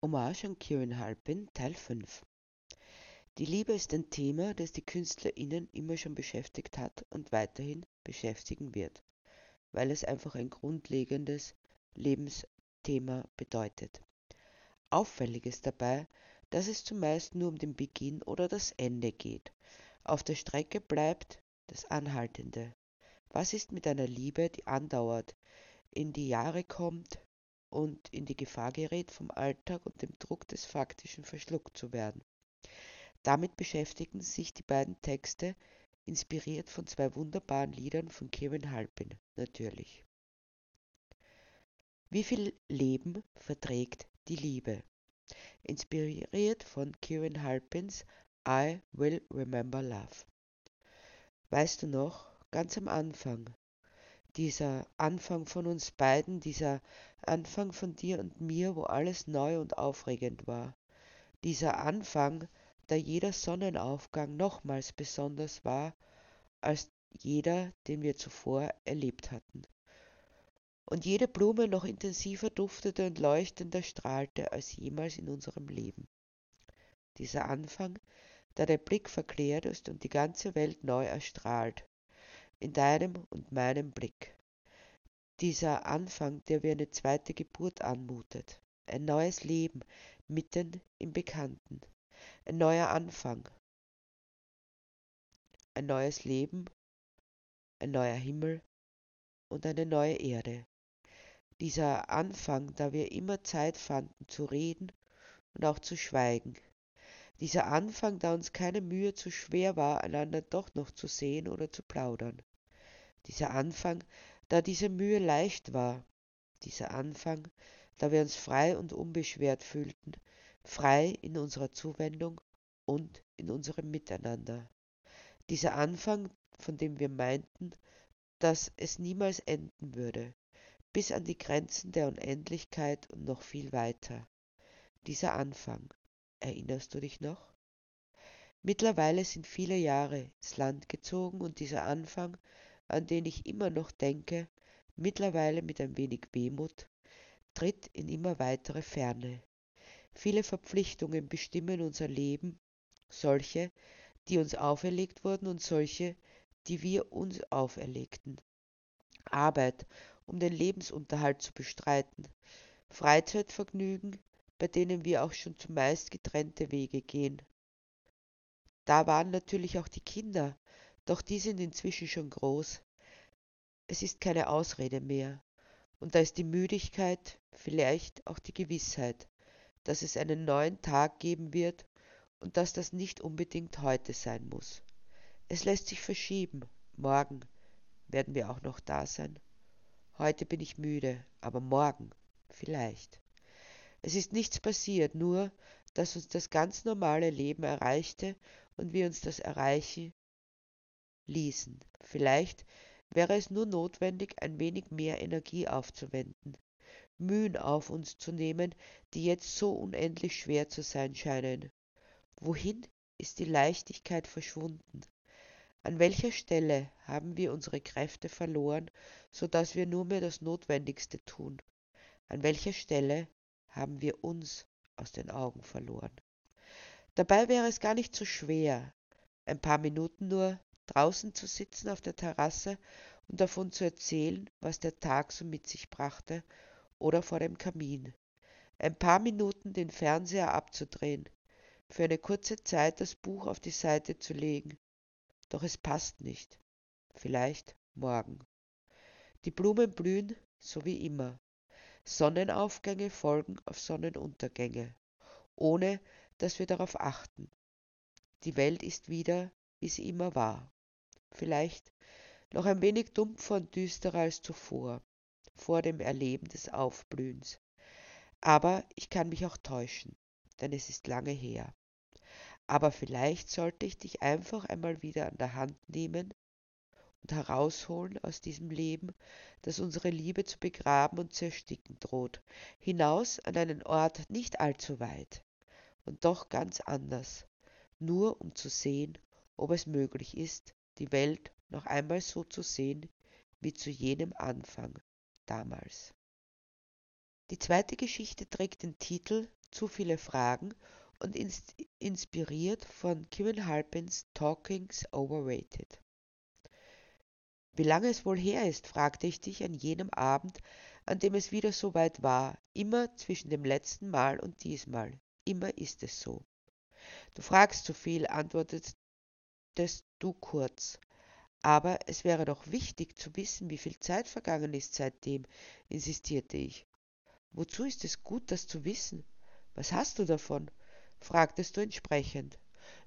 Hommage an Kieran Halpin, Teil 5. Die Liebe ist ein Thema, das die KünstlerInnen immer schon beschäftigt hat und weiterhin beschäftigen wird, weil es einfach ein grundlegendes Lebensthema bedeutet. Auffällig ist dabei, dass es zumeist nur um den Beginn oder das Ende geht. Auf der Strecke bleibt das Anhaltende. Was ist mit einer Liebe, die andauert, in die Jahre kommt, und in die Gefahr gerät, vom Alltag und dem Druck des Faktischen verschluckt zu werden. Damit beschäftigen sich die beiden Texte, inspiriert von zwei wunderbaren Liedern von Kevin Halpin, natürlich. Wie viel Leben verträgt die Liebe? Inspiriert von Kieran Halpins I Will Remember Love. Weißt du noch, ganz am Anfang, dieser Anfang von uns beiden, dieser Anfang von dir und mir, wo alles neu und aufregend war. Dieser Anfang, da jeder Sonnenaufgang nochmals besonders war als jeder, den wir zuvor erlebt hatten. Und jede Blume noch intensiver duftete und leuchtender strahlte als jemals in unserem Leben. Dieser Anfang, da der Blick verklärt ist und die ganze Welt neu erstrahlt, in deinem und meinem Blick. Dieser Anfang, der wie eine zweite Geburt anmutet. Ein neues Leben mitten im Bekannten. Ein neuer Anfang. Ein neues Leben, ein neuer Himmel und eine neue Erde. Dieser Anfang, da wir immer Zeit fanden zu reden und auch zu schweigen. Dieser Anfang, da uns keine Mühe zu schwer war, einander doch noch zu sehen oder zu plaudern. Dieser Anfang, da diese Mühe leicht war, dieser Anfang, da wir uns frei und unbeschwert fühlten, frei in unserer Zuwendung und in unserem Miteinander. Dieser Anfang, von dem wir meinten, dass es niemals enden würde, bis an die Grenzen der Unendlichkeit und noch viel weiter. Dieser Anfang, erinnerst du dich noch? Mittlerweile sind viele Jahre ins Land gezogen und dieser Anfang an den ich immer noch denke, mittlerweile mit ein wenig Wehmut, tritt in immer weitere Ferne. Viele Verpflichtungen bestimmen unser Leben, solche, die uns auferlegt wurden und solche, die wir uns auferlegten. Arbeit, um den Lebensunterhalt zu bestreiten, Freizeitvergnügen, bei denen wir auch schon zumeist getrennte Wege gehen. Da waren natürlich auch die Kinder, doch die sind inzwischen schon groß. Es ist keine Ausrede mehr. Und da ist die Müdigkeit, vielleicht auch die Gewissheit, dass es einen neuen Tag geben wird und dass das nicht unbedingt heute sein muss. Es lässt sich verschieben. Morgen werden wir auch noch da sein. Heute bin ich müde, aber morgen vielleicht. Es ist nichts passiert, nur dass uns das ganz normale Leben erreichte und wir uns das Erreichen ließen. Vielleicht wäre es nur notwendig, ein wenig mehr Energie aufzuwenden, Mühen auf uns zu nehmen, die jetzt so unendlich schwer zu sein scheinen. Wohin ist die Leichtigkeit verschwunden? An welcher Stelle haben wir unsere Kräfte verloren, so dass wir nur mehr das Notwendigste tun? An welcher Stelle haben wir uns aus den Augen verloren? Dabei wäre es gar nicht so schwer, ein paar Minuten nur draußen zu sitzen auf der Terrasse und davon zu erzählen, was der Tag so mit sich brachte, oder vor dem Kamin. Ein paar Minuten den Fernseher abzudrehen, für eine kurze Zeit das Buch auf die Seite zu legen. Doch es passt nicht. Vielleicht morgen. Die Blumen blühen so wie immer. Sonnenaufgänge folgen auf Sonnenuntergänge, ohne dass wir darauf achten. Die Welt ist wieder, wie sie immer war vielleicht noch ein wenig dumpfer und düsterer als zuvor, vor dem Erleben des Aufblühens. Aber ich kann mich auch täuschen, denn es ist lange her. Aber vielleicht sollte ich dich einfach einmal wieder an der Hand nehmen und herausholen aus diesem Leben, das unsere Liebe zu begraben und zu ersticken droht, hinaus an einen Ort nicht allzu weit und doch ganz anders, nur um zu sehen, ob es möglich ist, die Welt noch einmal so zu sehen wie zu jenem Anfang damals. Die zweite Geschichte trägt den Titel zu viele Fragen und inspiriert von Kevin Halpins Talking's Overrated. Wie lange es wohl her ist, fragte ich dich an jenem Abend, an dem es wieder so weit war, immer zwischen dem letzten Mal und diesmal. Immer ist es so. Du fragst zu viel, antwortetest du kurz. Aber es wäre doch wichtig zu wissen, wie viel Zeit vergangen ist seitdem, insistierte ich. Wozu ist es gut, das zu wissen? Was hast du davon? fragtest du entsprechend.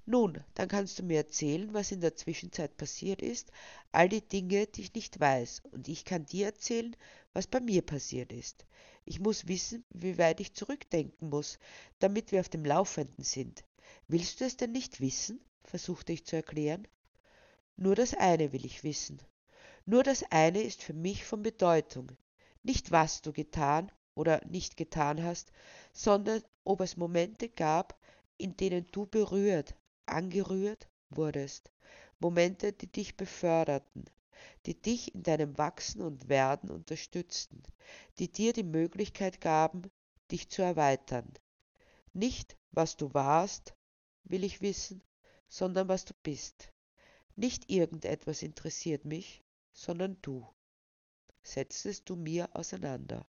Nun, dann kannst du mir erzählen, was in der Zwischenzeit passiert ist, all die Dinge, die ich nicht weiß, und ich kann dir erzählen, was bei mir passiert ist. Ich muss wissen, wie weit ich zurückdenken muss, damit wir auf dem Laufenden sind. Willst du es denn nicht wissen? versuchte ich zu erklären. Nur das eine will ich wissen. Nur das eine ist für mich von Bedeutung. Nicht was du getan oder nicht getan hast, sondern ob es Momente gab, in denen du berührt, angerührt wurdest. Momente, die dich beförderten, die dich in deinem Wachsen und Werden unterstützten, die dir die Möglichkeit gaben, dich zu erweitern. Nicht, was du warst, will ich wissen, sondern was du bist. Nicht irgendetwas interessiert mich, sondern du. Setztest du mir auseinander.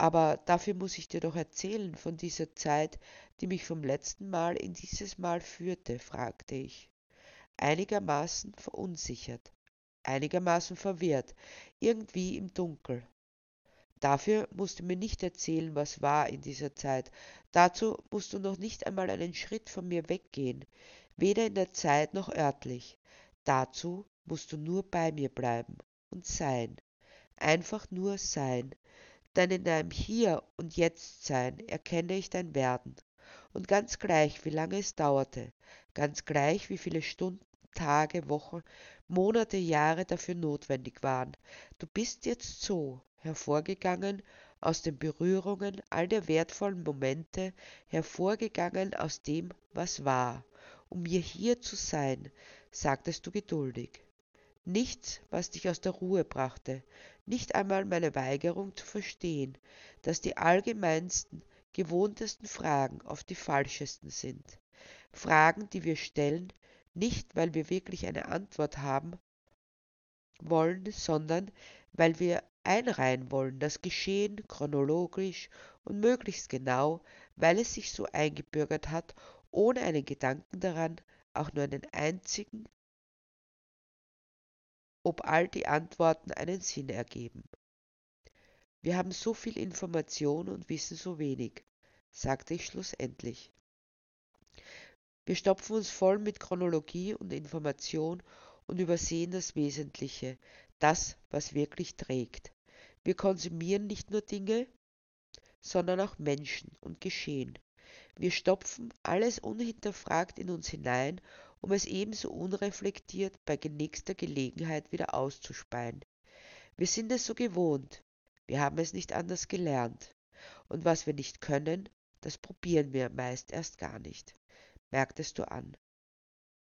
Aber dafür muss ich dir doch erzählen von dieser Zeit, die mich vom letzten Mal in dieses Mal führte, fragte ich. Einigermaßen verunsichert, einigermaßen verwirrt, irgendwie im Dunkel. Dafür musst du mir nicht erzählen, was war in dieser Zeit. Dazu musst du noch nicht einmal einen Schritt von mir weggehen weder in der Zeit noch örtlich. Dazu musst du nur bei mir bleiben und sein. Einfach nur sein. Denn in deinem Hier und Jetzt sein erkenne ich dein Werden. Und ganz gleich, wie lange es dauerte, ganz gleich, wie viele Stunden, Tage, Wochen, Monate, Jahre dafür notwendig waren, du bist jetzt so hervorgegangen aus den Berührungen all der wertvollen Momente, hervorgegangen aus dem, was war um mir hier zu sein, sagtest du geduldig. Nichts, was dich aus der Ruhe brachte, nicht einmal meine Weigerung zu verstehen, dass die allgemeinsten, gewohntesten Fragen oft die falschesten sind. Fragen, die wir stellen, nicht weil wir wirklich eine Antwort haben wollen, sondern weil wir einreihen wollen, das Geschehen chronologisch und möglichst genau, weil es sich so eingebürgert hat ohne einen Gedanken daran, auch nur einen einzigen, ob all die Antworten einen Sinn ergeben. Wir haben so viel Information und wissen so wenig, sagte ich schlussendlich. Wir stopfen uns voll mit Chronologie und Information und übersehen das Wesentliche, das, was wirklich trägt. Wir konsumieren nicht nur Dinge, sondern auch Menschen und Geschehen. Wir stopfen alles unhinterfragt in uns hinein, um es ebenso unreflektiert bei nächster Gelegenheit wieder auszuspeien. Wir sind es so gewohnt, wir haben es nicht anders gelernt. Und was wir nicht können, das probieren wir meist erst gar nicht. Merktest du an.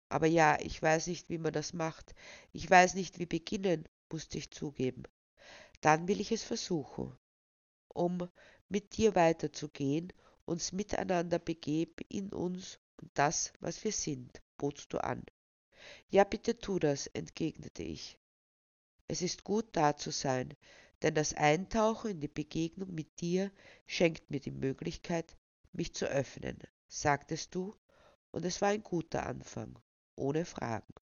Aber ja, ich weiß nicht, wie man das macht. Ich weiß nicht, wie beginnen, musste ich zugeben. Dann will ich es versuchen, um mit dir weiterzugehen uns miteinander begeben in uns und das, was wir sind, botst du an. Ja, bitte tu das, entgegnete ich. Es ist gut da zu sein, denn das Eintauchen in die Begegnung mit dir schenkt mir die Möglichkeit, mich zu öffnen, sagtest du, und es war ein guter Anfang, ohne Fragen.